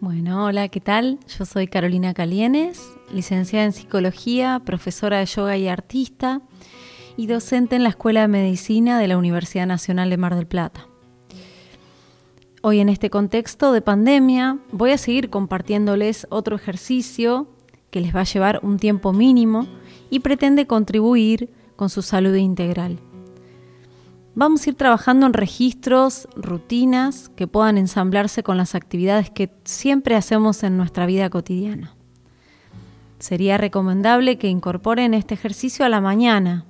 Bueno, hola, ¿qué tal? Yo soy Carolina Calienes, licenciada en psicología, profesora de yoga y artista y docente en la Escuela de Medicina de la Universidad Nacional de Mar del Plata. Hoy en este contexto de pandemia voy a seguir compartiéndoles otro ejercicio que les va a llevar un tiempo mínimo y pretende contribuir con su salud integral. Vamos a ir trabajando en registros, rutinas que puedan ensamblarse con las actividades que siempre hacemos en nuestra vida cotidiana. Sería recomendable que incorporen este ejercicio a la mañana.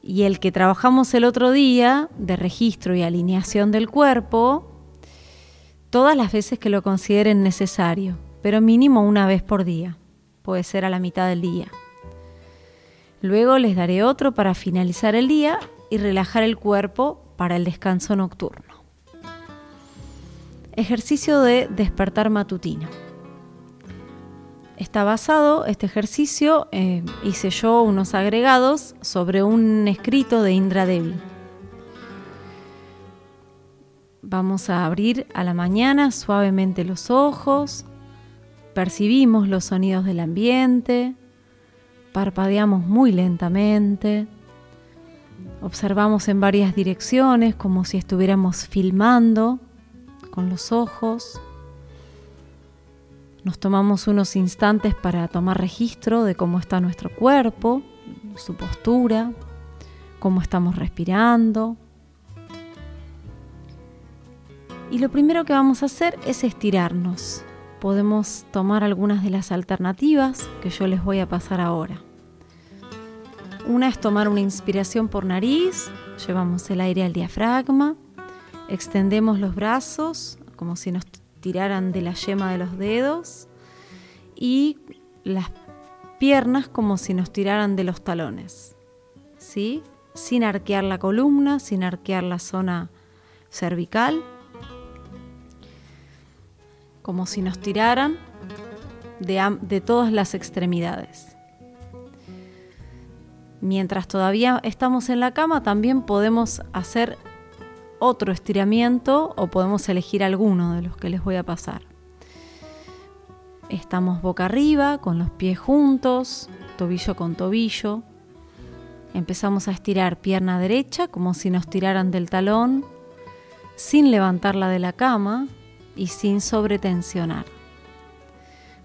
Y el que trabajamos el otro día, de registro y alineación del cuerpo, todas las veces que lo consideren necesario, pero mínimo una vez por día. Puede ser a la mitad del día. Luego les daré otro para finalizar el día y relajar el cuerpo para el descanso nocturno. Ejercicio de despertar matutino. Está basado este ejercicio, eh, hice yo unos agregados sobre un escrito de Indra Devi. Vamos a abrir a la mañana suavemente los ojos, percibimos los sonidos del ambiente, parpadeamos muy lentamente Observamos en varias direcciones como si estuviéramos filmando con los ojos. Nos tomamos unos instantes para tomar registro de cómo está nuestro cuerpo, su postura, cómo estamos respirando. Y lo primero que vamos a hacer es estirarnos. Podemos tomar algunas de las alternativas que yo les voy a pasar ahora. Una es tomar una inspiración por nariz, llevamos el aire al diafragma, extendemos los brazos como si nos tiraran de la yema de los dedos y las piernas como si nos tiraran de los talones. ¿Sí? Sin arquear la columna, sin arquear la zona cervical, como si nos tiraran de, de todas las extremidades. Mientras todavía estamos en la cama, también podemos hacer otro estiramiento o podemos elegir alguno de los que les voy a pasar. Estamos boca arriba, con los pies juntos, tobillo con tobillo. Empezamos a estirar pierna derecha como si nos tiraran del talón, sin levantarla de la cama y sin sobretensionar.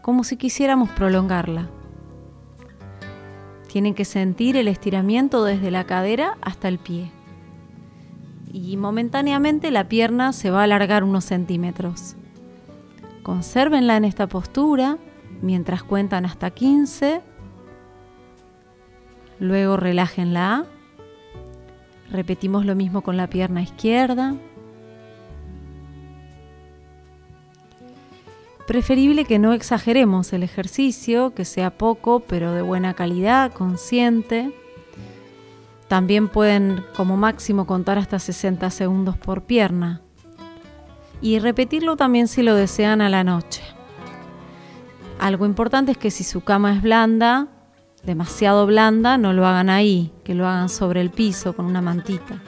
Como si quisiéramos prolongarla. Tienen que sentir el estiramiento desde la cadera hasta el pie. Y momentáneamente la pierna se va a alargar unos centímetros. Consérvenla en esta postura mientras cuentan hasta 15. Luego relájenla. Repetimos lo mismo con la pierna izquierda. Preferible que no exageremos el ejercicio, que sea poco, pero de buena calidad, consciente. También pueden como máximo contar hasta 60 segundos por pierna. Y repetirlo también si lo desean a la noche. Algo importante es que si su cama es blanda, demasiado blanda, no lo hagan ahí, que lo hagan sobre el piso con una mantita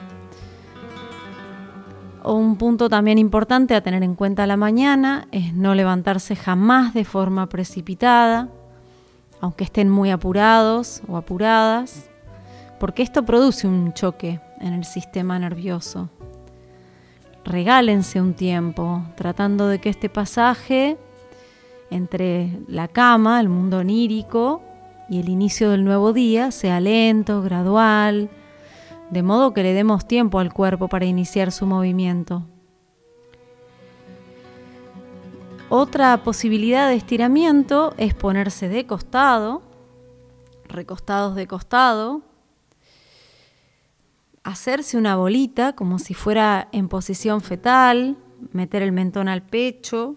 un punto también importante a tener en cuenta la mañana es no levantarse jamás de forma precipitada, aunque estén muy apurados o apuradas, porque esto produce un choque en el sistema nervioso. Regálense un tiempo tratando de que este pasaje entre la cama, el mundo onírico, y el inicio del nuevo día sea lento, gradual, de modo que le demos tiempo al cuerpo para iniciar su movimiento. Otra posibilidad de estiramiento es ponerse de costado, recostados de costado, hacerse una bolita como si fuera en posición fetal, meter el mentón al pecho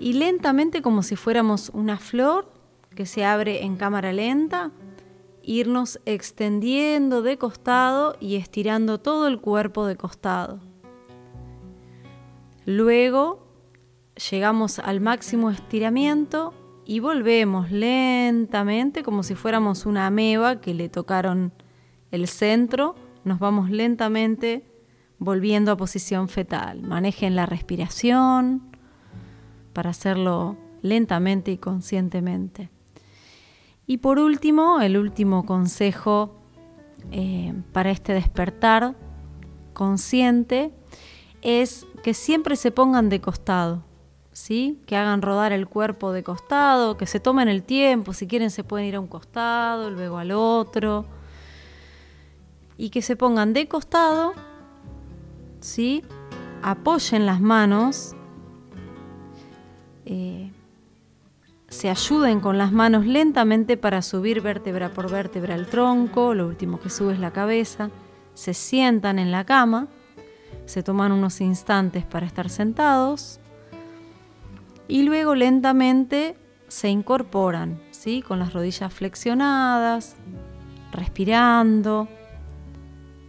y lentamente como si fuéramos una flor que se abre en cámara lenta, irnos extendiendo de costado y estirando todo el cuerpo de costado. Luego llegamos al máximo estiramiento y volvemos lentamente como si fuéramos una ameba que le tocaron el centro. Nos vamos lentamente volviendo a posición fetal. Manejen la respiración para hacerlo lentamente y conscientemente. Y por último, el último consejo eh, para este despertar consciente es que siempre se pongan de costado, ¿sí? que hagan rodar el cuerpo de costado, que se tomen el tiempo, si quieren se pueden ir a un costado, luego al otro, y que se pongan de costado, ¿sí? apoyen las manos, eh, se ayuden con las manos lentamente para subir vértebra por vértebra el tronco, lo último que sube es la cabeza, se sientan en la cama, se toman unos instantes para estar sentados y luego lentamente se incorporan, ¿sí? con las rodillas flexionadas, respirando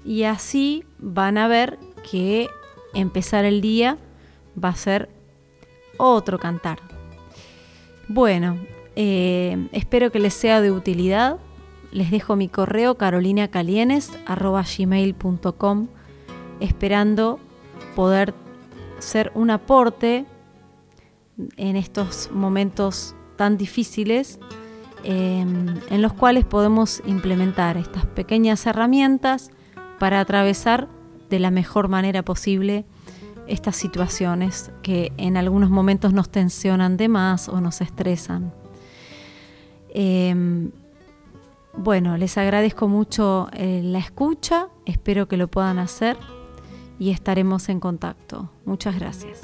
y así van a ver que empezar el día va a ser otro cantar. Bueno, eh, espero que les sea de utilidad. Les dejo mi correo carolinacalienes.gmail.com esperando poder ser un aporte en estos momentos tan difíciles em, en los cuales podemos implementar estas pequeñas herramientas para atravesar de la mejor manera posible estas situaciones que en algunos momentos nos tensionan de más o nos estresan. Em, bueno, les agradezco mucho eh, la escucha, espero que lo puedan hacer y estaremos en contacto. Muchas gracias.